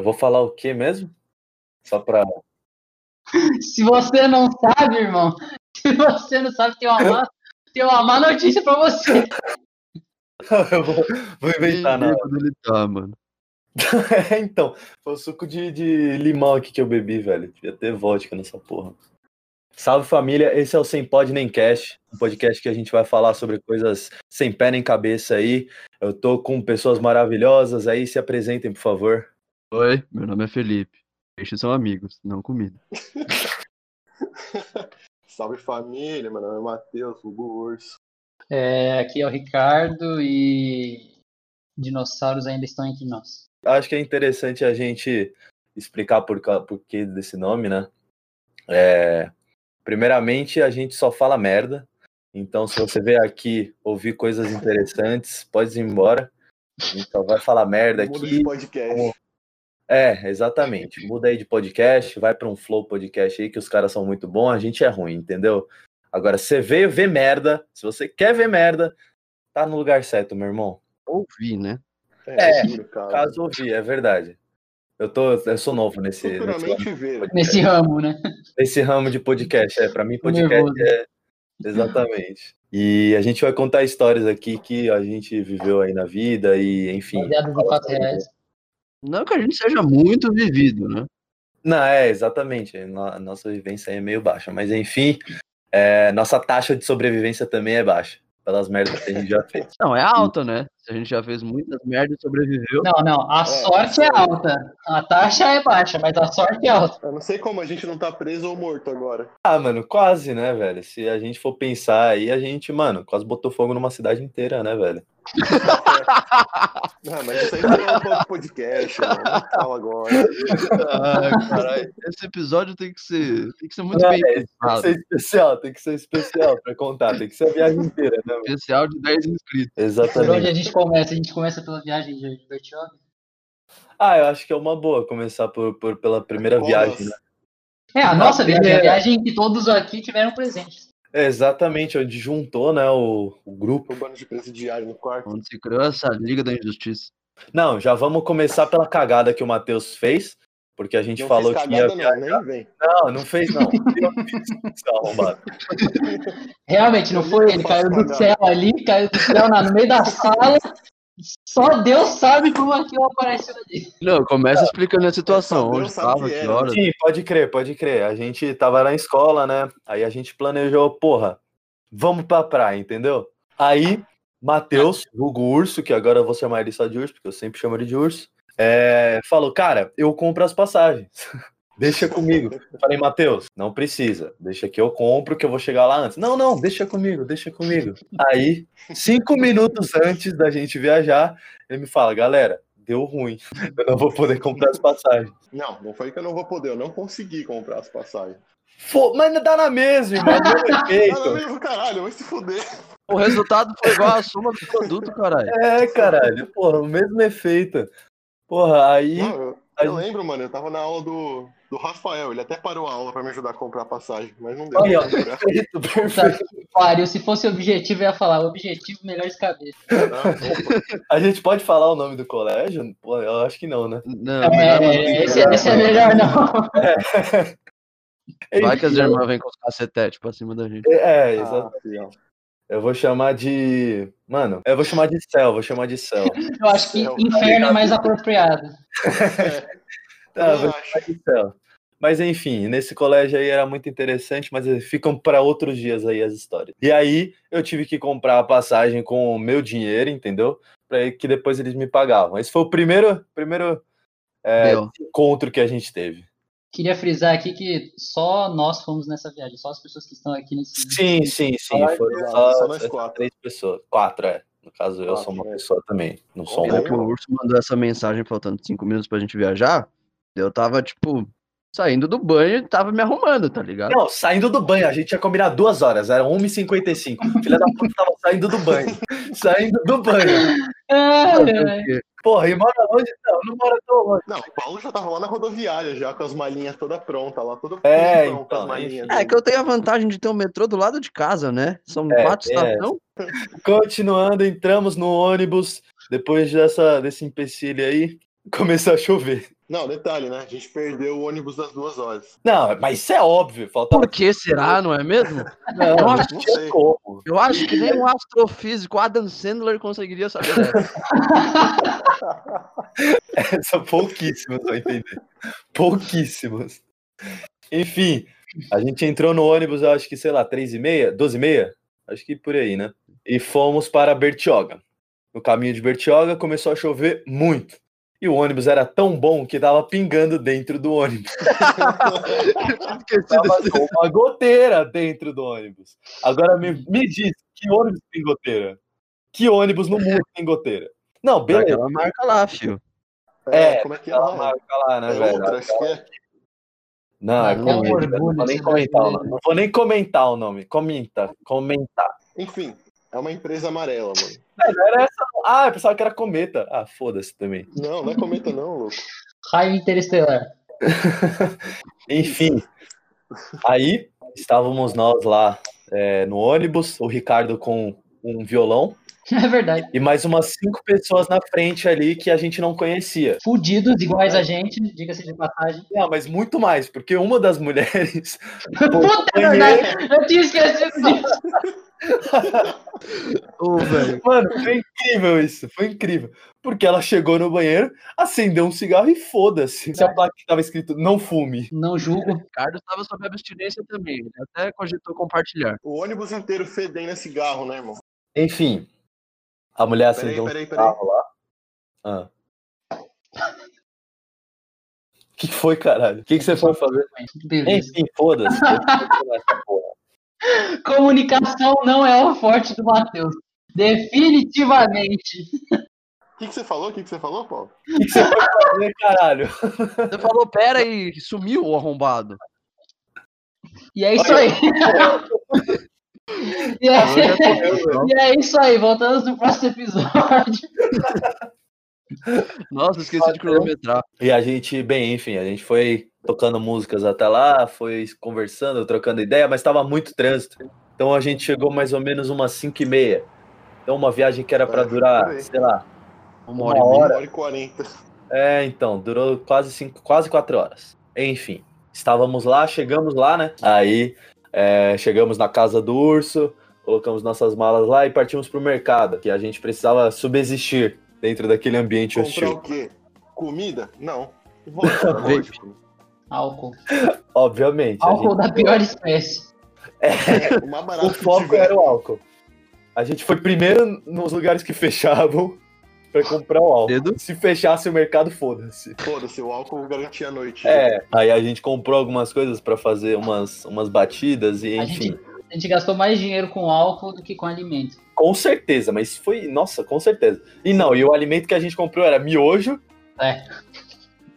Eu vou falar o quê mesmo? Só pra. Se você não sabe, irmão, se você não sabe, tem uma má, tem uma má notícia pra você. eu vou, vou inventar, não. lembro onde ele tá, mano. É, então, foi o suco de, de limão aqui que eu bebi, velho. Devia ter vodka nessa porra. Salve família, esse é o Sem Pod Nem Cash, um podcast que a gente vai falar sobre coisas sem pé nem cabeça aí. Eu tô com pessoas maravilhosas aí, se apresentem, por favor. Oi, meu nome é Felipe. Peixes são amigos, não comida. Salve família, meu nome é Matheus, Hugo Urso. É, aqui é o Ricardo e dinossauros ainda estão entre nós. Acho que é interessante a gente explicar por que desse nome, né? É, primeiramente, a gente só fala merda. Então, se você vier aqui ouvir coisas interessantes, pode ir embora. A gente só vai falar merda aqui. podcast. como- É, exatamente. Muda aí de podcast, vai para um Flow Podcast aí, que os caras são muito bons, a gente é ruim, entendeu? Agora, se você veio ver merda, se você quer ver merda, tá no lugar certo, meu irmão. Ouvi, né? É, juro, cara. Caso ouvir, é verdade. Eu, tô, eu sou novo nesse, nesse, ver. Nesse ramo, né? nesse ramo de podcast. É, para mim, podcast é. Exatamente. E a gente vai contar histórias aqui que a gente viveu aí na vida e, enfim. Baseado em fatos reais. Não que a gente seja muito vivido, né? Não, é, exatamente. A nossa vivência aí é meio baixa, mas enfim, é, nossa taxa de sobrevivência também é baixa, pelas merdas que a gente já fez. Não, é alta, né? Se a gente já fez muitas merdas e sobreviveu. Não, não, a sorte é alta. A taxa é baixa, mas a sorte é alta. Eu não sei como a gente não tá preso ou morto agora. Ah, mano, quase, né, velho? Se a gente for pensar aí, a gente, mano, quase botou fogo numa cidade inteira, né, velho? Não, mas isso aí não é um podcast, mano. Não fala agora. Ai, caralho. Esse episódio tem que ser, tem que ser muito Não, bem é, Tem que ser especial, tem que ser especial pra contar, tem que ser a viagem inteira, né, mano? Especial de 10 inscritos. Por onde Exatamente. a gente começa? A gente começa pela viagem de Bertioga? Ah, eu acho que é uma boa começar por, por- pela primeira viagem, nossa? né? É, a nossa viagem, a primeira. viagem que todos aqui tiveram presentes. É, exatamente, onde juntou, né, o, o grupo. Um bando de presidiário no quarto. Onde se criou essa Liga da Injustiça. Não, já vamos começar pela cagada que o Matheus fez, porque a gente Não falou que ia não, nem vem. Não, não fez, não. Realmente, não foi ele, caiu do céu ali, caiu do céu na- no meio da sala. Só Deus sabe como aquilo apareceu ali. Não, começa explicando a situação. Onde estava, que que era. horas. Sim, pode crer, pode crer. A gente tava na escola, né? Aí a gente planejou, porra, vamos pra praia, entendeu? Aí, Matheus, vulgo urso, que agora eu vou chamar ele só de urso, porque eu sempre chamo ele de urso, é, falou, cara, eu compro as passagens. Deixa comigo. Falei, Matheus, não precisa. Deixa que eu compro, que eu vou chegar lá antes. Não, não, deixa comigo, deixa comigo. Aí, cinco minutos antes da gente viajar, ele me fala, galera, deu ruim. Eu não vou poder comprar as passagens. Não, não foi que eu não vou poder, eu não consegui comprar as passagens. Fô, mas dá na mesma, irmão. Mesmo não, efeito. mesmo, caralho, vai se fuder. O resultado foi igual a soma do produto, caralho. É, caralho. Porra, o mesmo efeito. Porra, aí. Não, eu, aí- eu lembro, mano, eu tava na aula do, do Rafael, ele até parou a aula pra me ajudar a comprar a passagem, mas não deu. Aí, ó, pra comprar. perfeito, perfeito. pariu, se fosse objetivo, eu ia falar, objetivo, melhor de cabeça. Não. A gente pode falar o nome do colégio? Pô, eu acho que não, né? Não, não É, dizer. esse, esse é melhor não. Vai que as irmãs vêm com os cacetetes pra cima da gente. É, exato. Ah, fiel. Eu vou chamar de. Mano, eu vou chamar de céu, vou chamar de céu. Eu acho que Céu. inferno é mais apropriado. Tá, eu vou Eu chamar acho. de céu. Mas enfim, nesse colégio aí era muito interessante, mas ficam para outros dias aí as histórias. E aí eu tive que comprar a passagem com o meu dinheiro, entendeu? Para que depois eles me pagavam. Esse foi o primeiro, primeiro é, encontro que a gente teve. Queria frisar aqui que só nós fomos nessa viagem, só as pessoas que estão aqui nesse. Sim, sim, sim. Ai, Foram só, só nós quatro. três pessoas. Quatro, é. No caso, eu Quatro, sou uma é. pessoa também. Não sou um. Que o Urso mandou essa mensagem faltando cinco minutos pra gente viajar, eu tava, tipo, saindo do banho tava me arrumando, tá ligado? Não, saindo do banho, a gente ia combinar duas horas, era 1h55. Filha da puta tava saindo do banho. Saindo do banho. Ai, o? Porra, e mora longe? Não, não mora tão longe. Não, o Paulo já tava lá na rodoviária, já com as malinhas toda pronta lá, tudo É, pronto, então, as malinhas. É que eu tenho a vantagem de ter um metrô do lado de casa, né? São É, quatro é. estações. Continuando, entramos no ônibus, depois dessa, desse empecilho aí. Começou a chover. Não, detalhe, né? A gente perdeu o ônibus das duas horas. Não, mas isso é óbvio. Faltava Por que será, não é mesmo? Não, Eu não acho que- tinha como. Eu acho que nem um astrofísico Adam Sandler conseguiria saber dessa. São pouquíssimos, vai entender. Pouquíssimos. Enfim, a gente entrou no ônibus, eu acho que, sei lá, três e meia, 12 e meia? Acho que por aí, né? E fomos para Bertioga. No caminho de Bertioga começou a chover muito. E o ônibus era tão bom que tava pingando dentro do ônibus. Tava uma goteira dentro do ônibus. Agora me, me diz, que ônibus tem goteira? Que ônibus no mundo tem goteira? Não, beleza. Aquela marca lá, fio. É, como é que é? Lá? marca lá, né, É velho? outra, acho que é. Não, é Não, não vou nem comentar o nome. Não vou nem comentar o nome. Comenta, comentar. Enfim, é uma empresa amarela, mano. É, era essa. Ah, eu pensava que era cometa. Ah, foda-se também. Não, não é cometa não, louco. Raio interestelar. Enfim. Aí estávamos nós lá é, no ônibus, o Ricardo com um violão É verdade. e mais umas cinco pessoas na frente ali que a gente não conhecia. Fudidos, iguais a gente, diga-se de passagem. Não, mas muito mais, porque uma das mulheres. Puta, verdade. Eu tinha esquecido disso. Ô, velho. Mano, foi incrível isso, foi incrível. Porque ela chegou no banheiro, acendeu um cigarro e foda-se. Se a placa tava escrito não fume. Não julgo. O Ricardo estava sob abstinência também. Ele até cogitou compartilhar. O ônibus inteiro fedendo a cigarro, né, irmão? Enfim, a mulher Peraí, acendeu um peraí, peraí. cigarro lá. Ah. O que que foi, caralho? O que, que você foi fazer? Enfim, foda-se. Comunicação não é o forte do Matheus. Definitivamente. O que, que você falou? O que, que você falou, Paulo? O que, que você foi fazer, caralho? Você falou, pera e sumiu o arrombado. E é isso aí. E é, e é isso aí. Voltamos no próximo episódio. Nossa, esqueci de cronometrar. E a gente, bem, enfim, a gente foi tocando músicas até lá, foi conversando, trocando ideia, mas estava muito trânsito. Então a gente chegou mais ou menos umas 5 e meia. Então uma viagem que era para É, durar, sei lá. Uma hora e. Uma hora e quarenta. É, então, durou quase cinco, quase quatro horas. Enfim, estávamos lá, chegamos lá, né? Aí é, chegamos na casa do urso, colocamos nossas malas lá e partimos pro mercado, que a gente precisava subsistir dentro daquele ambiente Comprar hostil. o quê? Comida? Não. Vape. Álcool. Obviamente. a Álcool gente- da pior espécie. É, o barato O que foco era o álcool. A gente foi primeiro nos lugares que fechavam pra comprar o álcool. Se fechasse o mercado, foda-se. Foda-se, o álcool garantia a noite. É, aí a gente comprou algumas coisas pra fazer umas, umas batidas e A enfim. gente, a gente gastou mais dinheiro com álcool do que com alimento. Com certeza, mas foi. Nossa, com certeza. E não, e o alimento que a gente comprou era miojo, É.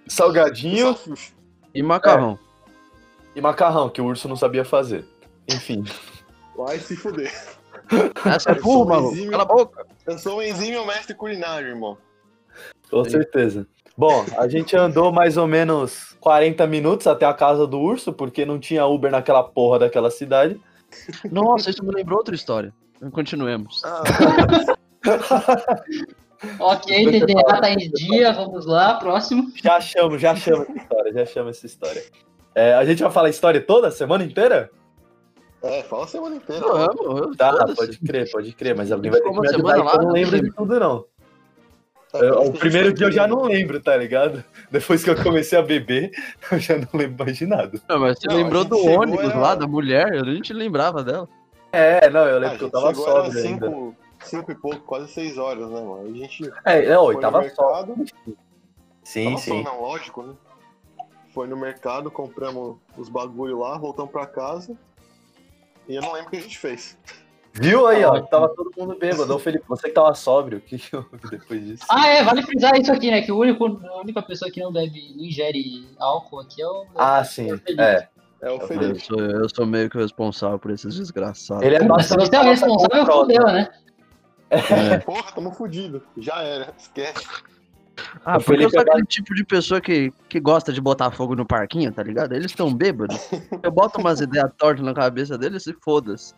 salgadinho Salsicha. E macarrão. e macarrão, que o urso não sabia fazer. Enfim. Vai se fuder. Essa é maluco. exímio. Cala a boca. Eu sou um exímio mestre culinário, irmão. Com certeza. Bom, a gente andou mais ou menos 40 minutos até a casa do urso, porque não tinha Uber naquela porra daquela cidade. Nossa, isso me lembrou outra história. Continuemos. Ah, Ok, TDA tá em dia, vamos lá, próximo. Já chamo, já chamo já chamo essa história. É, a gente vai falar a história toda, a semana inteira? é, fala a semana inteira. Vamos, Tá, pode crer, pode crer, mas alguém vai ter que me ajudar que eu lá, não lembro de lembro. tudo, não. Tá, Eu- a o gente primeiro dia eu já não lembro, tá ligado? Depois que eu comecei a beber, eu já não lembro mais de nada. Não, mas você Não, a lembrou gente do ônibus era- lá, da mulher? Eu nem te lembrava dela. É, não, eu Ah, lembro a que eu gente tava era sóbrio ainda. cinco, cinco e pouco, quase seis horas, né, mano? A gente É, não, foi eu tava no só. Sim, Tava sim. só, não, lógico, né? Foi no mercado, compramos os bagulho lá, voltamos pra casa. E eu não lembro o que a gente fez. Viu aí, ó? Tava todo mundo bêbado. Ô, Felipe, você que tava sóbrio, o que que houve depois disso? Ah, é, vale frisar isso aqui, né? Que o único, a única pessoa que não bebe, não ingere álcool aqui é o. Ah, sim. É. É o Eu Eu Felipe. sou, eu sou meio que o responsável por esses desgraçados. Ele é bastante você é o responsável, fudeu, né? É. Porra, tamo fudido. Já era, esquece. Ah, O porque eu sou é aquele tipo de pessoa que, que gosta de botar fogo no parquinho, tá ligado? Eles estão bêbados. Eu boto umas ideias tortas na cabeça deles e foda-se.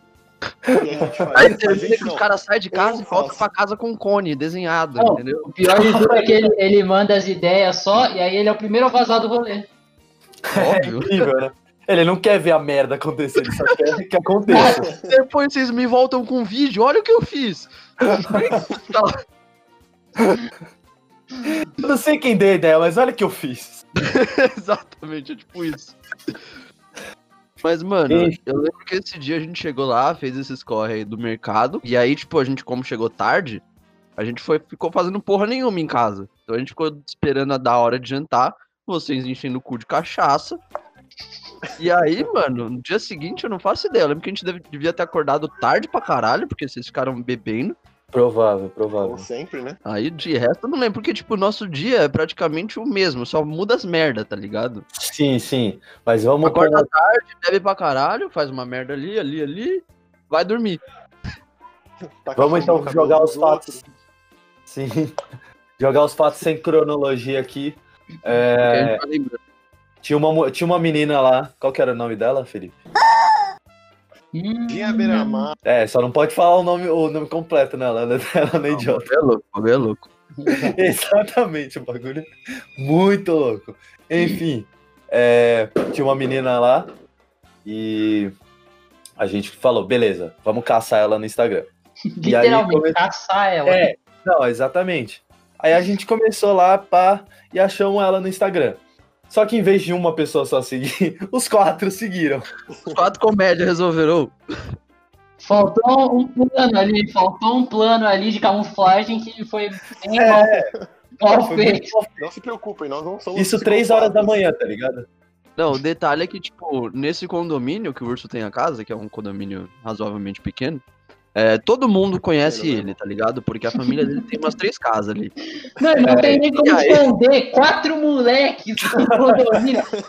A gente faz. Aí a termina que os caras saem de casa e voltam pra casa com um cone desenhado, Não. entendeu? O pior de tudo é que ele, ele manda as ideias só, e aí ele é o primeiro a vazar do rolê. Óbvio. Incrível, né? Ele não quer ver a merda acontecer, ele só quer que aconteça. Depois vocês me voltam com um vídeo, olha o que eu fiz. Eu não sei quem deu a ideia, mas olha o que eu fiz. Exatamente, é tipo isso. Mas, mano, Sim. eu lembro que esse dia a gente chegou lá, fez esses corre aí do mercado. E aí, tipo, a gente, como chegou tarde, a gente foi, ficou fazendo porra nenhuma em casa. Então a gente ficou esperando a da hora de jantar, vocês enchendo o cu de cachaça. E aí, mano, no dia seguinte eu não faço ideia. Eu lembro que a gente devia ter acordado tarde pra caralho, porque vocês ficaram bebendo. Provável, Como provável. sempre, né? Aí de resto eu não lembro, porque, tipo, o nosso dia é praticamente o mesmo, só muda as merda, tá ligado? Sim, sim. Mas vamos Acorda pôr- tarde, bebe pra caralho, faz uma merda ali, ali, ali, vai dormir. Taca Vamos então cabelo jogar os fatos. outros. Sim. Jogar os fatos sem cronologia aqui. É, lembrando. tinha, uma, tinha uma menina lá. Qual que era o nome dela, Felipe? Hum, Tinha beira-mar. É, só não pode falar o nome, o nome completo, né? Ela, ela não é idiota. É louco, é louco. Exatamente, o bagulho muito louco. Enfim, é, tinha uma menina lá e a gente falou, beleza, vamos caçar ela no Instagram. E aí Literalmente, come- caçar ela. É, não, exatamente. Aí a gente começou lá, pá, e achamos ela no Instagram. Só que em vez de uma pessoa só seguir, os quatro seguiram. Os quatro comédias resolveram. Faltou um plano ali, faltou um plano ali de camuflagem que foi bem É, mal, mal Foi feito. Não se preocupem, nós não somos. Isso três horas da manhã, tá ligado? Não, o detalhe é que, tipo, nesse condomínio que o Urso tem a casa, que é um condomínio razoavelmente pequeno, é, todo mundo conhece né? ele, tá ligado? Porque a família dele tem umas três casas ali. Não, não É, tem nem como esconder quatro moleques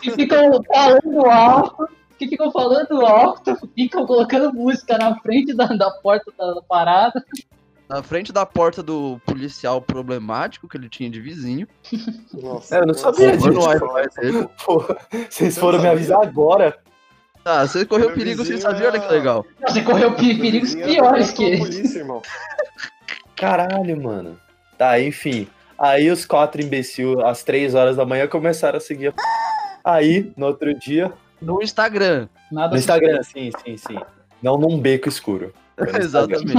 que ficam falando alto, que ficam falando alto, ficam colocando música na frente da, da porta da, da parada. Na frente da porta do policial problemático que ele tinha de vizinho. Nossa, É, eu não sabia disso. vocês foram me avisar agora. Ah, você correu Meu perigo sem saber, olha que era- legal. Você correu pe- perigos era piores que esse. Caralho, mano. Tá, enfim. Aí os quatro imbecil, às três horas da manhã, começaram a seguir. a Aí, no outro dia, No Instagram. Nada no Instagram, sim, sim, sim. Não num beco escuro. Exatamente.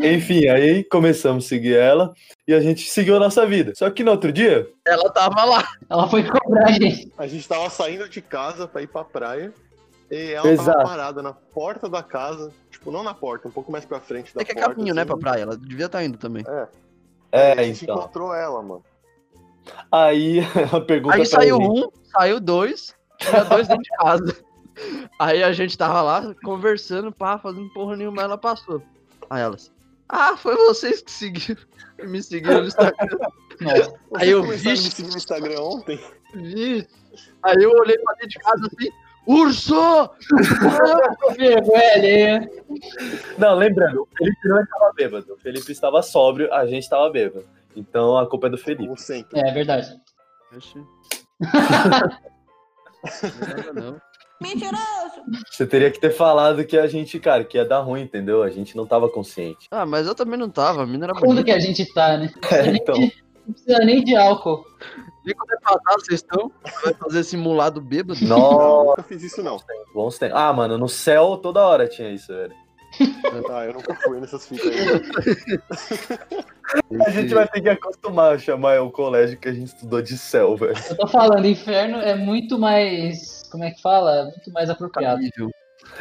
Enfim, aí começamos a seguir ela e a gente seguiu a nossa vida. Só que no outro dia, Ela tava lá. ela foi cobrar a gente. A gente tava saindo de casa pra ir pra praia. E ela Exato. tava parada na porta da casa. Tipo, não na porta, um pouco mais pra frente da É que é porta. caminho, né, assim. pra praia. Ela devia estar indo também. é, a gente então. encontrou ela, mano. Aí ela pergunta Aí saiu gente. um, saiu dois, tinha dois dentro de casa. Aí a gente tava lá conversando, pá, fazendo porra nenhuma, ela passou. Aí elas, ah, foi vocês que seguiram, que me seguiram no Instagram. Nossa. Aí eu a vi- me seguir no Instagram ontem? Vi. Aí eu olhei pra dentro de casa assim, Urso! Não, lembrando, o Felipe não estava bêbado. O Felipe estava sóbrio, a gente estava bêbado. Então a culpa é do Felipe. Como sempre. É, é verdade. Oxi. Não, não. Mentiroso! Você teria que ter falado que a gente, cara, que ia dar ruim, entendeu? A gente não tava consciente. Ah, mas eu também não tava, a mina era Quando bonita. que a gente tá, né? É, então. Não precisa nem de álcool. E quando é passar, vocês estão? Vai fazer simulado bêbado? Não, nunca fiz isso não. bons tempos. Ah, mano, no céu toda hora tinha isso, velho. Ah, eu nunca fui nessas fitas aí. A gente vai ter que acostumar a chamar o colégio que a gente estudou de céu, velho. Eu tô falando, inferno é muito mais. Como é que fala? Muito mais apropriado.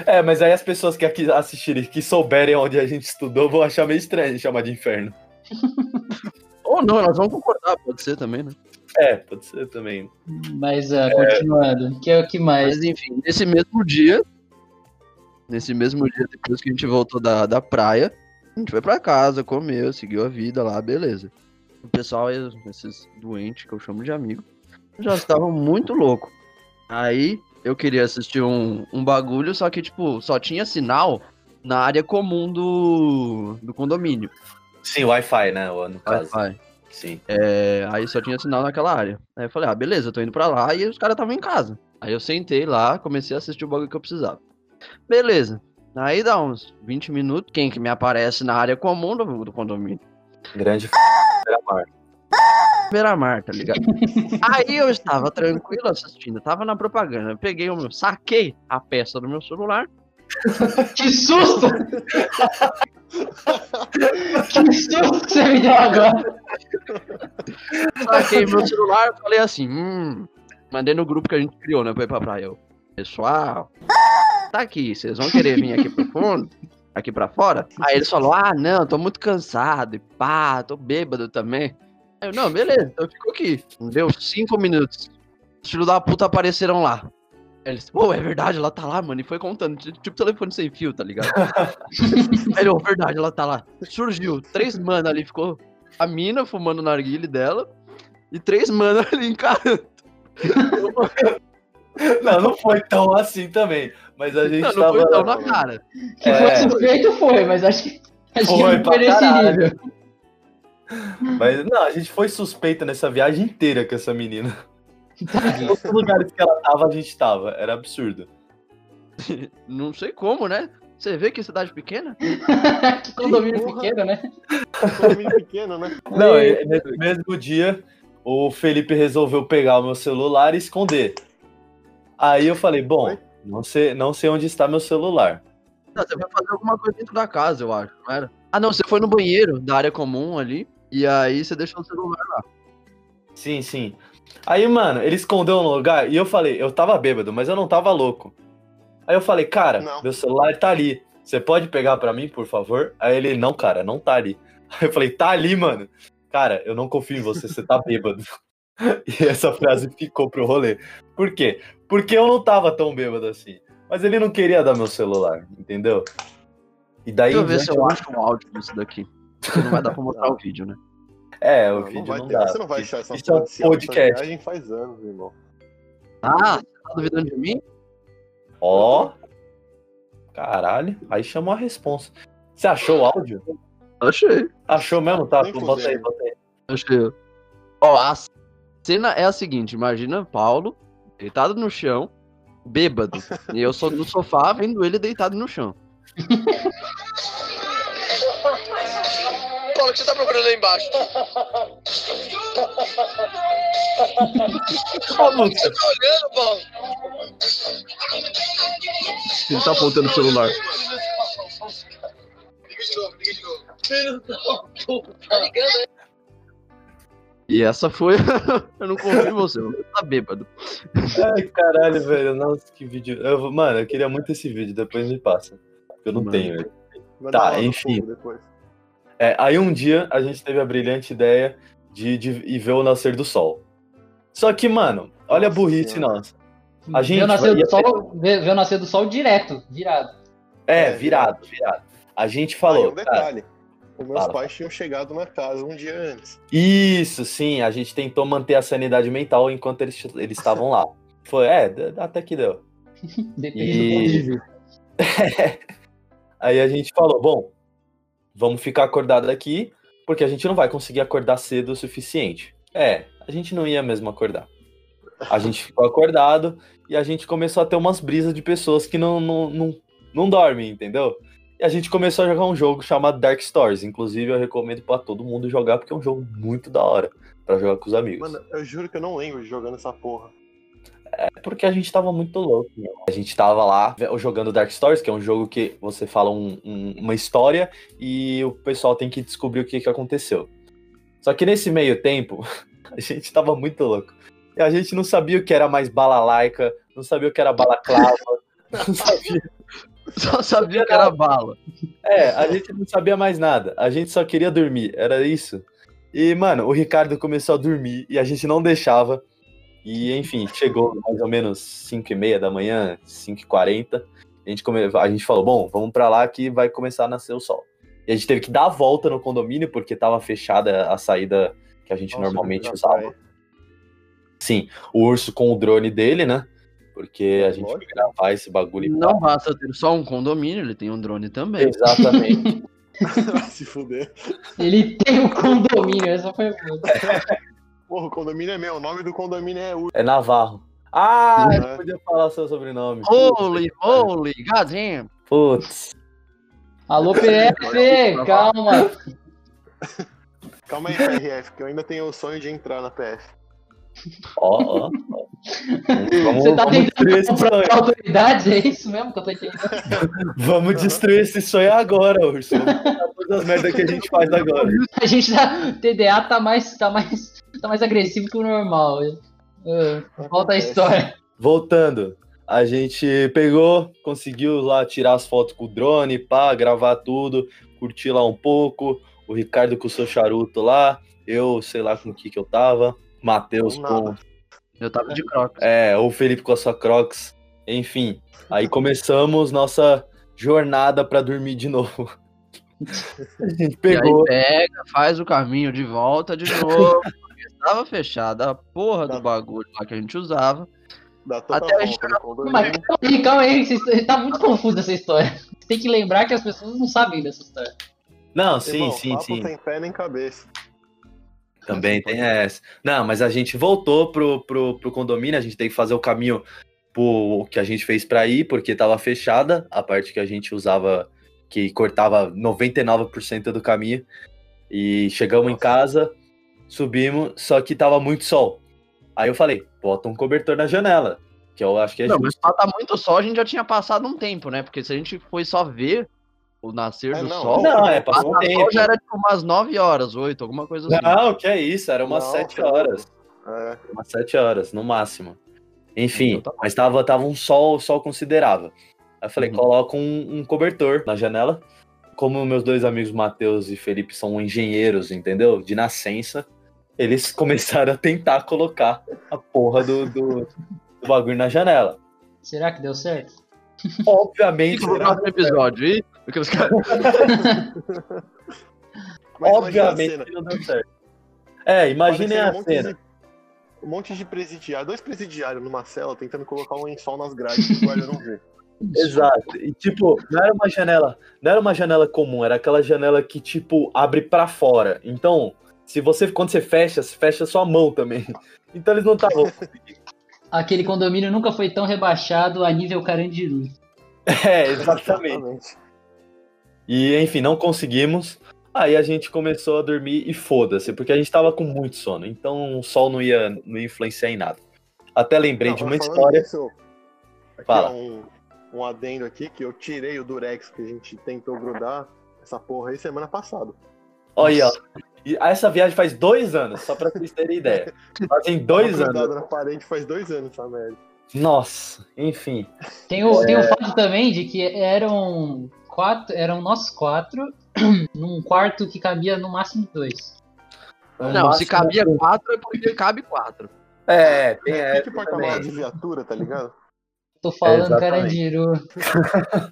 É, mas aí as pessoas que aqui assistirem, que souberem onde a gente estudou, vão achar meio estranho de chamar de inferno. Ou não, elas vão concordar, pode ser também, né? É, pode ser também. Mas, ah, continuando. Que é o que mais? Mas enfim, nesse mesmo dia, nesse mesmo dia, depois que a gente voltou da, da praia, a gente foi pra casa, comeu, seguiu a vida lá, beleza. O pessoal, esses doentes que eu chamo de amigo, já estavam muito louco. Aí eu queria assistir um, um bagulho, só que, tipo, só tinha sinal na área comum do, do condomínio. Sim, Wi-Fi, né? No caso. Wi-Fi. Sim. É, aí só tinha sinal naquela área. Aí eu falei, ah, beleza, eu tô indo pra lá e os caras estavam em casa. Aí eu sentei lá, comecei a assistir o bagulho que eu precisava. Beleza. Aí dá uns 20 minutos, quem que me aparece na área comum do, do condomínio? Grande f... Beira-mar, tá ligado? Aí eu estava tranquilo assistindo, tava na propaganda. Eu peguei o meu, saquei a peça do meu celular. Que susto! que susto que você me deu agora! Saquei meu celular e falei assim, hum. Mandei no grupo que a gente criou, né? Pra ir pra praia. Eu, pessoal, tá aqui, vocês vão querer vir aqui pro fundo? Aqui pra fora? Aí eles falaram, ah, não, tô muito cansado, e pá, tô bêbado também. Aí eu, não, beleza, então eu fico aqui. Deu cinco minutos. Os filhos da puta apareceram lá. Aí Eles, pô, é verdade, ela tá lá, mano. E foi contando, ti- tipo telefone sem fio, tá ligado? Aí ele, "Ô, verdade, ela tá lá. Surgiu, três manas ali, ficou a mina fumando o narguile dela e três manas ali encarando. Não, não foi tão assim também. Mas a gente Não, não tava. foi tão na cara. Que É. foi suspeito, foi, mas acho que. Acho que Foi não pra foi nesse nível. Mas não, a gente foi suspeita nessa viagem inteira com essa menina. Todos os lugares que ela tava, a gente tava. Era absurdo. Não sei como, né? Você vê que cidade pequena? que condomínio Porra. pequeno, né? Condomínio pequeno, né? Não, E- e nesse mesmo dia, o Felipe resolveu pegar o meu celular e esconder. Aí eu falei, bom, não sei, não sei onde está meu celular. Não, você vai fazer alguma coisa dentro da casa, eu acho, não era? Ah, não, você foi no banheiro da área comum ali, e aí você deixou o celular lá. Sim, sim. Aí, mano, ele escondeu no lugar e eu falei, eu tava bêbado, mas eu não tava louco. Aí eu falei, cara, Não. meu celular tá ali. Você pode pegar pra mim, por favor? Aí ele, não, cara, não tá ali. Aí eu falei, tá ali, mano. Cara, eu não confio em você, você tá bêbado. E essa frase ficou pro rolê. Por quê? Porque eu não tava tão bêbado assim. Mas ele não queria dar meu celular, entendeu? E daí. Deixa eu ver se eu acho um áudio disso daqui. Porque não vai dar pra mostrar o vídeo, né? É, o Não, vídeo não vai não ter. dá. Você não vai achar essa Isso é um essa- essa podcast. viagem faz anos, irmão. Ah, você tá duvidando de mim? Ó. Caralho. Aí chamou a responsa. Você achou o áudio? Achei. Achou mesmo? Tá, bota aí, bota aí. Achei. Ó, a cena é a seguinte: imagina Paulo deitado no chão, bêbado. e eu sou no sofá vendo ele deitado no chão. Paulo, o que você tá procurando aí embaixo? Ó, música. Tá olhando, Paulo? Ele tá apontando o celular. Liga de novo, liga de novo. Filho da puta. Tá ligando aí? E essa foi. eu não confio em você, você tá bêbado. Ai, caralho, velho. Nossa, que vídeo. Eu, vou- mano, eu queria muito esse vídeo, depois me passa. Eu não Mano. tenho ele. Tá, enfim. Depois. É, aí um dia a gente teve a brilhante ideia de, de ir ver o nascer do sol. Só que, mano, olha a burrice Senhora. nossa. A gente o nascer do sol, o nascer do sol direto, virado. É, É, virado, virado. A gente Aí, falou, um cara, detalhe. Os meus Fala. pais tinham chegado na casa um dia antes. isso, sim, a gente tentou manter a sanidade mental enquanto eles eles estavam lá. Foi, é, até que deu. Depende E- do ponto de vista. Aí a gente falou, bom, vamos ficar acordado aqui, porque a gente não vai conseguir acordar cedo o suficiente. É, a gente não ia mesmo acordar. A gente ficou acordado e a gente começou a ter umas brisas de pessoas que não, não, não, não dormem, entendeu? E a gente começou a jogar um jogo chamado Dark Stories. Inclusive, eu recomendo pra todo mundo jogar, porque é um jogo muito da hora pra jogar com os amigos. Mano, eu juro que eu não lembro de jogando essa porra. É porque a gente tava muito louco. meu. A gente tava lá jogando Dark Stories, que é um jogo que você fala um- um- uma história e o pessoal tem que descobrir o que, que aconteceu. Só que nesse meio tempo, a gente tava muito louco. E a gente não sabia o que era mais balalaica, não sabia o que era balaclava, não sabia. Só sabia que era bala. É, a gente não sabia mais nada. A gente só queria dormir, era isso. E, mano, o Ricardo começou a dormir e a gente não deixava. E, enfim, chegou mais ou menos 5 e meia da manhã, 5 e 40 a gente, come... a gente falou, bom, vamos pra lá que vai começar a nascer o sol. E a gente teve que dar a volta no condomínio, porque tava fechada a saída que a gente Nossa, normalmente na usava. Sim, o urso com o drone dele, né? Porque a É, gente foi lógico. gravar esse bagulho. e Não basta ter só um condomínio, ele tem um drone também. Exatamente. Se fuder. Ele tem um condomínio, essa foi. Porra, o condomínio é meu. O nome do condomínio é. É Navarro. Ah, eu Né? não podia falar seu sobrenome. Holy, holy, goddamn. Putz. Alô, PF, calma. Calma aí, PRF, que eu ainda tenho o sonho de entrar na PF. Ó, ó. ó. Vamos, Você tá tentando comprar autoridade? É isso mesmo que eu tô entendendo? Vamos destruir esse sonho agora, Urso. Todas as merdas que a gente faz agora. A gente tá. TDA tá mais, tá mais, tá mais agressivo que o normal. Ah, volta a história. Voltando, a gente pegou, conseguiu lá tirar as fotos com o drone, pá, gravar tudo, curtir lá um pouco. O Ricardo com o seu charuto lá, eu sei lá com o que que eu tava, Matheus Com. Eu tava de crocs. É, o Felipe com a sua Crocs. Enfim, aí começamos nossa jornada pra dormir de novo. A gente E pegou. aí pega, faz o caminho de volta de novo. Estava fechada a porra do Tá. bagulho lá que a gente usava. Dá toda Até a gente. Mas calma aí, calma aí, vocês- tá muito confusa essa história. Você tem que lembrar que as pessoas não sabem dessa história. Não, sim, Irmão, sim, papo sim. sem pé nem cabeça. Também tem essa. Não, mas a gente voltou pro, pro, pro condomínio, a gente tem que fazer o caminho pro que a gente fez pra ir, porque tava fechada a parte que a gente usava, que cortava 99% do caminho. E chegamos em Nossa. casa, subimos, só que tava muito sol. Aí eu falei, bota um cobertor na janela, que eu acho que é Não, mas justo. pra tá muito sol, a gente já tinha passado um tempo, né? Porque se a gente foi só ver o nascer É, do não, sol, Não, é, passou um tempo. já era tipo umas 9 horas, 8, alguma coisa assim. Não, que é isso, era umas Não, 7 tá louco. horas. É, Umas sete horas, no máximo. Enfim, Então tá mas tava, tava um sol, sol considerável. Aí eu falei, Uhum. coloca um, um cobertor na janela. Como meus dois amigos Matheus e Felipe são engenheiros, entendeu? De nascença, eles começaram a tentar colocar a porra do, do, do bagulho na janela. Será que deu certo? Obviamente, Fica pro próximo episódio, e porque os caras- obviamente não deu certo. É, imaginem a um cena. de- Um monte de presidiário, dois presidiários numa cela tentando colocar um lençol nas grades que o guarda não vê. Exato. E tipo, não era uma janela, não era uma janela comum, era aquela janela que tipo abre pra fora. Então, se você quando você fecha, você fecha sua mão também. Então eles não estavam. Aquele condomínio nunca foi tão rebaixado a nível Carandiru. É, exatamente. E enfim, não conseguimos. Aí a gente começou a dormir e foda-se, porque a gente tava com muito sono. Então o sol não ia, não ia influenciar em nada. Até lembrei Não, de uma história. aqui Fala. é um, um adendo aqui que eu tirei o durex que a gente tentou grudar essa porra aí semana passada. Olha, ó. E essa viagem faz dois anos, só pra vocês terem ideia. Fazem dois anos. na parede faz dois anos essa merda. Nossa, enfim. Tem o, É. tem o fato também de que eram quatro, eram nós quatro num quarto que cabia no máximo dois. No Não, se cabia 4 é porque cabe 4. É, tem É, porta-malas também. de viatura, tá ligado? Tô falando exatamente. Carandiru.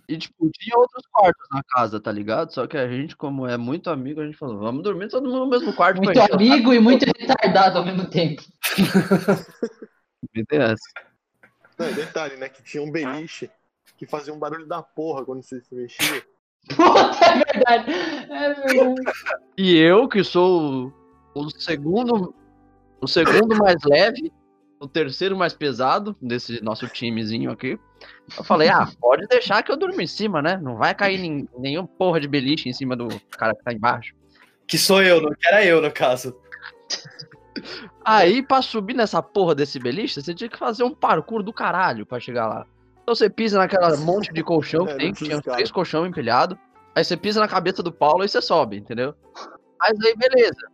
E, tipo, tinha outros quartos na casa, tá ligado? Só que a gente, como é muito amigo, a gente falou, vamos dormir todo mundo no mesmo quarto. Muito encher o amigo e muito retardado ao mesmo tempo. Tem essa. Não, detalhe, né? Que tinha um beliche que fazia um barulho da porra quando você se mexia. Puta, é verdade. É verdade. E eu, que sou o segundo o segundo mais leve, o terceiro mais pesado desse nosso timezinho aqui, eu falei, ah, pode deixar que eu durmo em cima, né? Não vai cair nenhum porra de beliche em cima do cara que tá embaixo. Que sou eu, não que era eu, no caso. Aí, pra subir nessa porra desse beliche, você tinha que fazer um parkour do caralho pra chegar lá. Então você pisa naquela monte de colchão que É, tem, que tinha três colchão empilhado. Aí você pisa na cabeça do Paulo e você sobe, entendeu? Mas aí, beleza.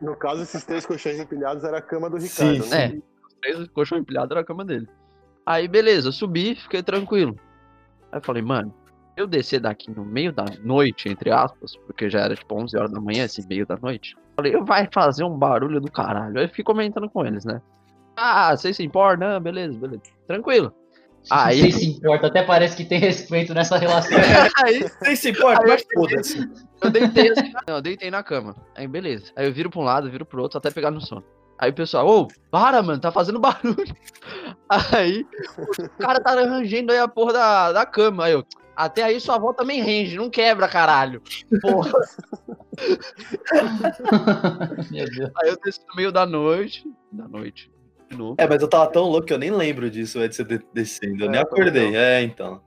No caso, esses três colchões empilhados era a cama do Ricardo, Sim, né? É, os três colchão empilhado era a cama dele. Aí, beleza, eu subi, fiquei tranquilo. Aí eu falei, mano, eu descer daqui no meio da noite, entre aspas, porque já era tipo 11 horas da manhã, esse meio da noite. Falei, eu vai fazer um barulho do caralho. Aí eu fiquei comentando com eles, né? Ah, vocês se importam? Não, beleza, beleza. Tranquilo. Aí, sei se importa, até parece que tem respeito nessa relação. aí Nem se importa, Aí eu mas foda-se. eu deitei assim, não, eu deitei na cama. Aí, beleza. Aí eu viro pra um lado, viro pro outro, até pegar no sono. Aí o pessoal, ô, para, mano, tá fazendo barulho. Aí o cara tá rangendo aí a porra da, da cama. Aí eu, até aí sua avó também range, não quebra, caralho. Porra. Meu Deus. Aí eu desci no meio da noite. Da noite. De novo. É, mas eu tava tão louco que eu nem lembro disso, antes de você de- descendo. Eu nem É, acordei. então. É, então.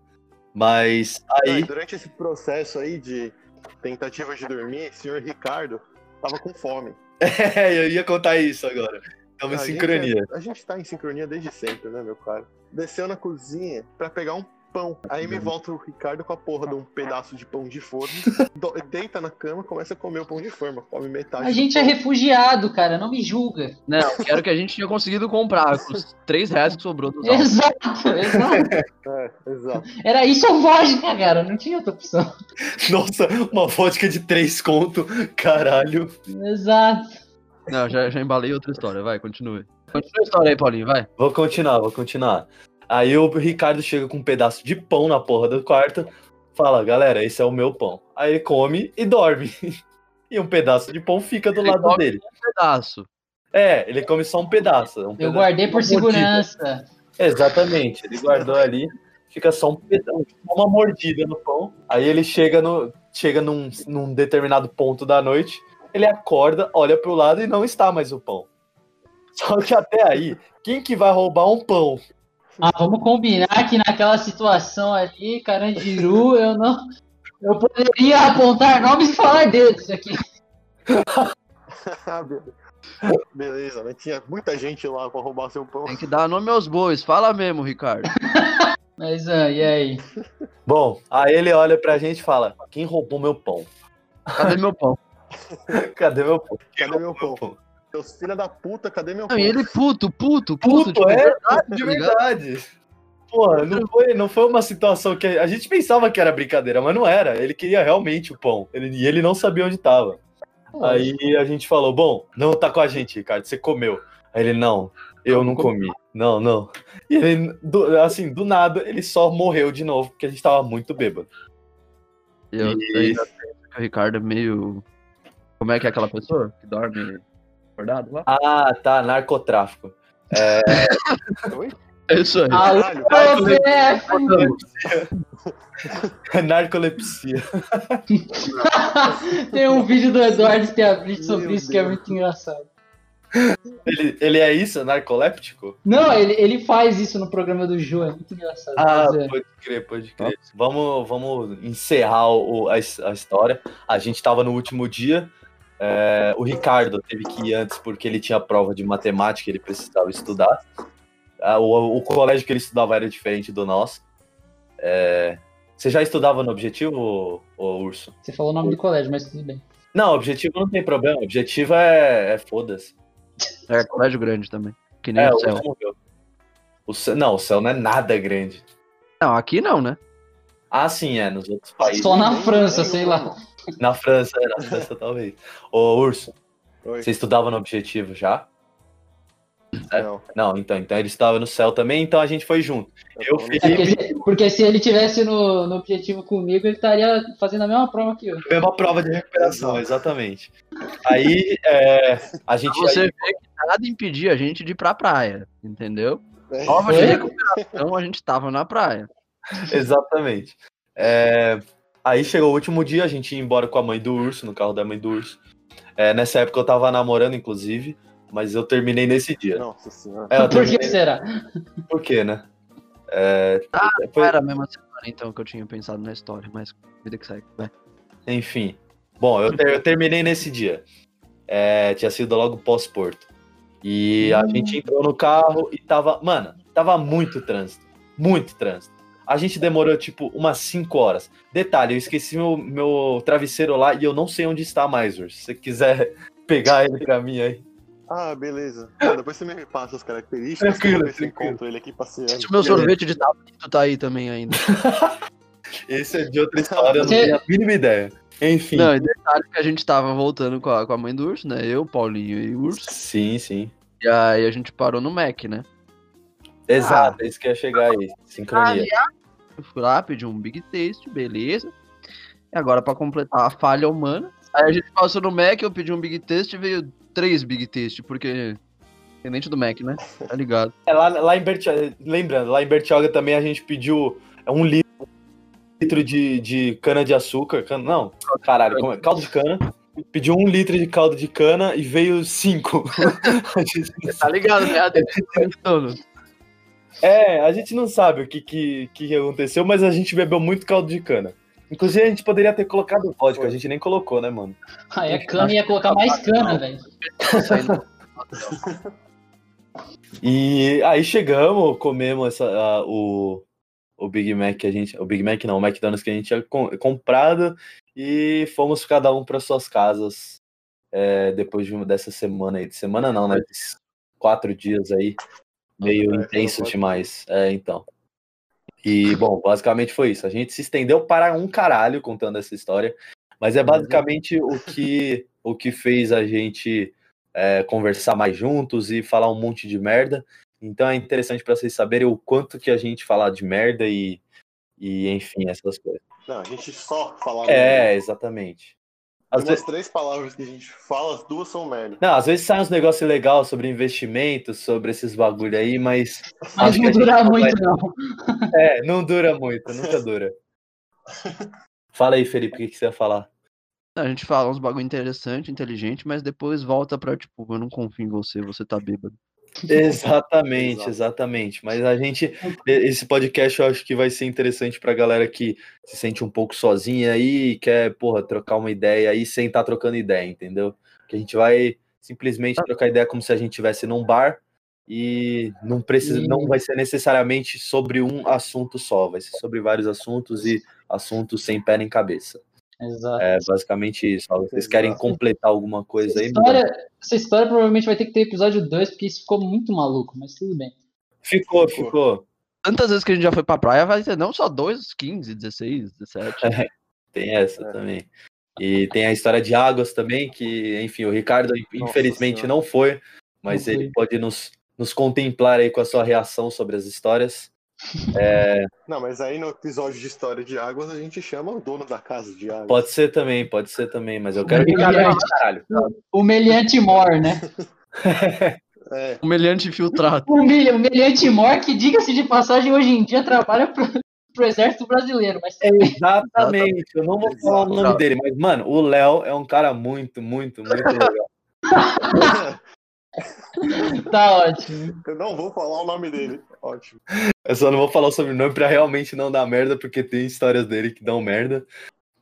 Mas Não, aí. durante esse processo aí de tentativa de dormir, o senhor Ricardo tava com fome. É, eu ia contar isso agora. Estamos em A gente sincronia. é- a gente tá em sincronia desde sempre, né, meu cara? Desceu na cozinha pra pegar um pão. Aí me volta o Ricardo com a porra de um pedaço de pão de forno. do- deita na cama começa a comer o pão de forma. Come metade. A gente é pão. refugiado, cara, não me julga. Não, que era o que a gente tinha conseguido comprar, com os 3 reais que sobrou dos. Exato, exato. É, exato. Era isso ou vodka, cara, não tinha outra opção. Nossa, uma vodka de três conto. Caralho. Exato. Não, já, já embalei outra história, vai, continue. Continua a história aí, Paulinho, vai. Vou continuar, vou continuar. Aí o Ricardo chega com um pedaço de pão na porra do quarto. Fala, galera, esse é o meu pão. Aí ele come e dorme. E um pedaço de pão fica do Ele lado come dele. Um pedaço. É, ele come só um pedaço. um Eu pedaço- guardei por segurança. Exatamente, ele guardou ali, fica só um pedaço, uma mordida no pão. Aí ele chega, no, chega num, num determinado ponto da noite, ele acorda, olha pro lado e não está mais o pão. Só que até aí, quem que vai roubar um pão? Ah, vamos combinar que naquela situação ali, Carandiru, eu não. Eu poderia apontar nomes e falar deles aqui. Be- Beleza, mas tinha muita gente lá pra roubar seu pão. Tem que dar nome aos bois, fala mesmo, Ricardo. Mas ah, e aí? Bom, aí ele olha pra gente e fala: Quem roubou meu pão? Cadê meu pão? Cadê meu pão? Cadê meu pão? Seus filha da puta, cadê meu Não, pão? e ele puto, puto, puto. Puto, tipo, é? verdade, De tá ligado? verdade. Porra, não foi, não foi uma situação que a gente pensava que era brincadeira, mas não era. Ele queria realmente o pão. Ele, e ele não sabia onde tava. Aí a gente falou: Bom, não tá com a gente, Ricardo, você comeu. Aí ele: Não, eu não comi. Não, não. E ele, do- assim, do nada, ele só morreu de novo, porque a gente tava muito bêbado. Eu E- que o Ricardo é meio. Como é que é aquela pessoa que dorme acordado lá? Ah, tá, narcotráfico. É isso aí. Alô, PF! Narcolepsia. Tem um vídeo do Eduardo Steabrit sobre Meu isso que é muito engraçado. Ele, ele é isso, narcoléptico? Não, ele, ele faz isso no programa do Ju, é muito engraçado. Ah, é. pode crer, pode crer. Vamos, vamos encerrar o, a, a história. A gente tava no último dia. É, o Ricardo teve que ir antes porque ele tinha prova de matemática, ele precisava estudar. Ah, o, o colégio que ele estudava era diferente do nosso. É, você já estudava no Objetivo, ô, Urso? Você falou o nome do colégio, mas tudo bem. Não, Objetivo não tem problema. Objetivo é, é foda-se. É, colégio grande também. Que nem É, o céu. O céu- não, o céu não é nada grande. Não, aqui não, né? Ah, sim, é, nos outros países. Só na França, sei lá. Na França, é, na França talvez. Ô, Urso, Oi. você estudava no Objetivo já? Não, Não, então, então ele estava no céu também, então a gente foi junto. Eu tô fiz- É porque, se, porque se ele tivesse no, no objetivo comigo, ele estaria fazendo a mesma prova que eu. Mesma prova de recuperação, exatamente. Aí, é, a gente... Você aí- vê que nada impedia a gente de ir pra praia, entendeu? É. Prova de recuperação, a gente tava na praia. exatamente. É, aí chegou o último dia, a gente ia embora com a mãe do Urso, no carro da mãe do Urso. É, nessa época eu tava namorando, inclusive, mas eu terminei nesse dia. Nossa senhora. É, Por que será? Por quê, né? É, Não foi- era a mesma semana, então, que eu tinha pensado na história, mas vida que segue. Vai. Enfim. Bom, eu, ter- eu terminei nesse dia. É, tinha sido logo pós-porto. E a Hum. gente entrou no carro e tava. Mano, tava muito trânsito. Muito trânsito. A gente demorou, tipo, umas 5 horas. Detalhe, eu esqueci meu, meu travesseiro lá e eu não sei onde está mais, Urs. Se você quiser pegar ele pra mim aí. Ah, beleza. Ah, depois você me repassa as características. Tranquilo, que eu encontro ele aqui passeando. Se o meu sorvete de tablito tá aí também ainda. Esse é de outra história, eu não tenho a mínima ideia. Enfim. Não, e detalhe que a gente tava voltando com a, com a mãe do urso, né? Eu, Paulinho e o urso. Sim, sim. E aí a gente parou no Mac, né? Exato, é isso que ia chegar aí. Sincronia. Eu fui lá, pedi um Big Taste, beleza. E agora pra completar a falha humana. Aí a gente passou no Mac, eu pedi um Big Taste e veio três Big Taste, porque. Independente do Mac, né? Tá ligado? É, lá, lá em Bertioga, lembrando, lá em Bertioga também a gente pediu um litro, litro de, de cana de açúcar. Cana, não, caralho, como é? caldo de cana. Pediu um litro de caldo de cana e veio cinco. Tá ligado, né? É, a gente não sabe o que, que, que aconteceu, mas a gente bebeu muito caldo de cana. Inclusive, a gente poderia ter colocado vodka, a gente nem colocou, né, mano? Aí a cana ia colocar mais cana, velho. E aí chegamos, comemos essa, a- o, o Big Mac que a gente. O Big Mac não, o McDonald's que a gente tinha com- comprado e fomos cada um para suas casas é, depois de uma dessa semana aí. De semana não, né? Desses quatro dias aí. Meio É, intenso quatro demais. É, então. E, bom, basicamente foi isso. A gente se estendeu para um caralho contando essa história, mas é basicamente o que, o que fez a gente é, conversar mais juntos e falar um monte de merda. Então é interessante para vocês saberem o quanto que a gente fala de merda e, e enfim, essas coisas. Não, a gente só fala. É, exatamente. Às As vezes, três palavras que a gente fala, as duas são merda. não, às vezes sai uns negócios legais sobre investimentos, sobre esses bagulho aí, mas Mas não dura não vai- muito, não. é, não dura muito, nunca dura. Fala aí, Felipe, o que, que você ia falar? A gente fala uns bagulho interessante, inteligente, mas depois volta pra, tipo, eu não confio em você, você tá bêbado. Exatamente, exatamente. Mas a gente, esse podcast eu acho que vai ser interessante pra galera que se sente um pouco sozinha aí e quer, porra, trocar uma ideia aí sem estar trocando ideia, entendeu? Que a gente vai simplesmente trocar ideia como se a gente estivesse num bar e não precisa, E- não vai ser necessariamente sobre um assunto só, vai ser sobre vários assuntos e assuntos sem pé nem cabeça. Exato. É basicamente isso. Ó, Vocês querem Exato. completar alguma coisa Essa aí? história, essa história provavelmente vai ter que ter episódio 2, porque isso ficou muito maluco, mas tudo bem. Ficou, Ficou. ficou. Tantas vezes que a gente já foi pra praia, vai ter não só dois, 15, 16, 17. Tem essa É. também. E tem a história de águas também, que, enfim, o Ricardo, infelizmente, Senhora. não foi, mas Não ele pode nos, nos contemplar aí com a sua reação sobre as histórias. Não, mas aí no episódio de História de Águas a gente chama o dono da casa de águas. Pode ser também, pode ser também, mas eu quero que Obrigado. caralho, caralho. Humilhante Mor, né? É, Humilhante infiltrado. Humilha, humilhante Mor, que diga-se de passagem, hoje em dia trabalha pro, pro exército brasileiro, mas Exatamente, eu não vou falar o nome dele, mas, mano, o Léo é um cara muito, muito, muito legal. tá ótimo. eu não vou falar o nome dele. Ótimo. Eu só não vou falar o sobrenome pra realmente não dar merda, porque tem histórias dele que dão merda.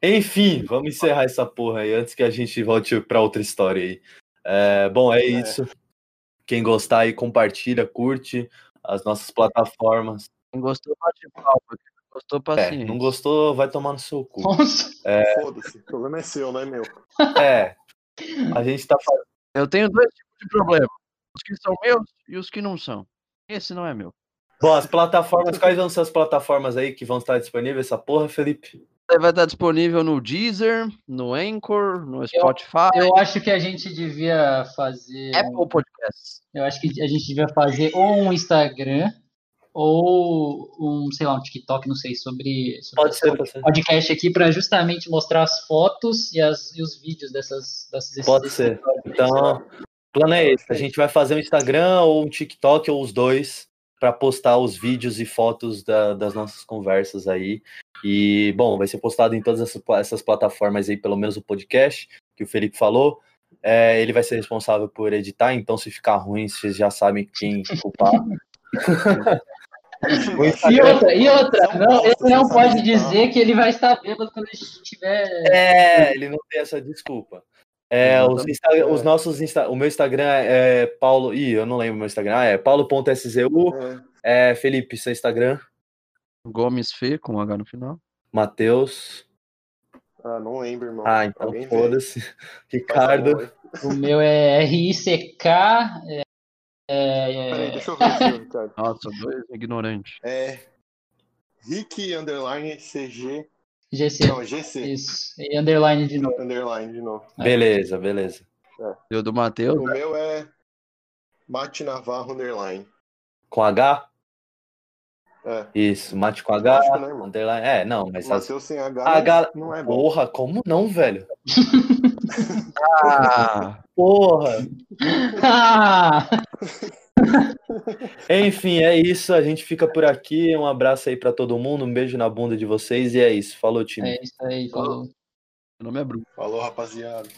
Enfim, vamos encerrar essa porra aí antes que a gente volte pra outra história aí. É, bom, é É. isso. Quem gostar aí, compartilha, curte as nossas plataformas. Quem gostou, bate palma. Gostou, É, paciência. não gostou, vai tomar no seu cu. Nossa, Foda-se. O problema é seu, não é meu. É, a gente tá fazendo. Eu tenho dois tipos de problema. Os que são meus e os que não são. Esse não é meu. Bom, as plataformas, quais vão ser as plataformas aí que vão estar disponíveis essa porra, Felipe? Vai estar disponível no Deezer, no Anchor, no Spotify, eu acho que a gente devia fazer. Apple Podcasts. Eu acho que a gente devia fazer ou um Instagram ou um, sei lá, um TikTok, não sei, sobre, sobre Pode ser, pode ser. podcast aqui para justamente mostrar as fotos e, as, e os vídeos dessas. dessas Pode ser. Então, plano é esse. A gente vai fazer um Instagram ou um TikTok ou os dois para postar os vídeos e fotos da- das nossas conversas aí. E, bom, vai ser postado em todas essas, essas plataformas aí, pelo menos o podcast que o Felipe falou. É, ele vai ser responsável por editar, então se ficar ruim, vocês já sabem quem culpar. O E outra, e outra, não, ele não pode dizer que ele vai estar bêbado quando a gente tiver. É, ele não tem essa desculpa. É, os. Insta- os É. nossos Insta- o meu Instagram é Paulo. Ih, eu não lembro o meu Instagram. Ah, é paulo.szu. É. É, Felipe, seu Instagram. Gomes Fê, com H no final. Matheus. Ah, não lembro, irmão. Ah, então foda-se. Ricardo. O meu é RICK. É, é, Peraí, deixa eu ver o seu, Ricardo. Nossa, dois ignorantes. É. Rick underline CG. GC. Não, GC. Isso. E underline de novo. Underline de novo. Beleza, beleza. E o do Matheus, O meu é Mate Navarro underline. Com H? É. Isso, mate com H. Né, irmão? underline. É, não, mas. as- Matheus sem H H- não é bom. Porra, como não, velho? Ah, Porra! Ah! Enfim, é isso. A gente fica por aqui. Um abraço aí pra todo mundo. Um beijo na bunda de vocês. E é isso. Falou, time. É isso aí, falou. meu nome é Bruno. Falou, rapaziada.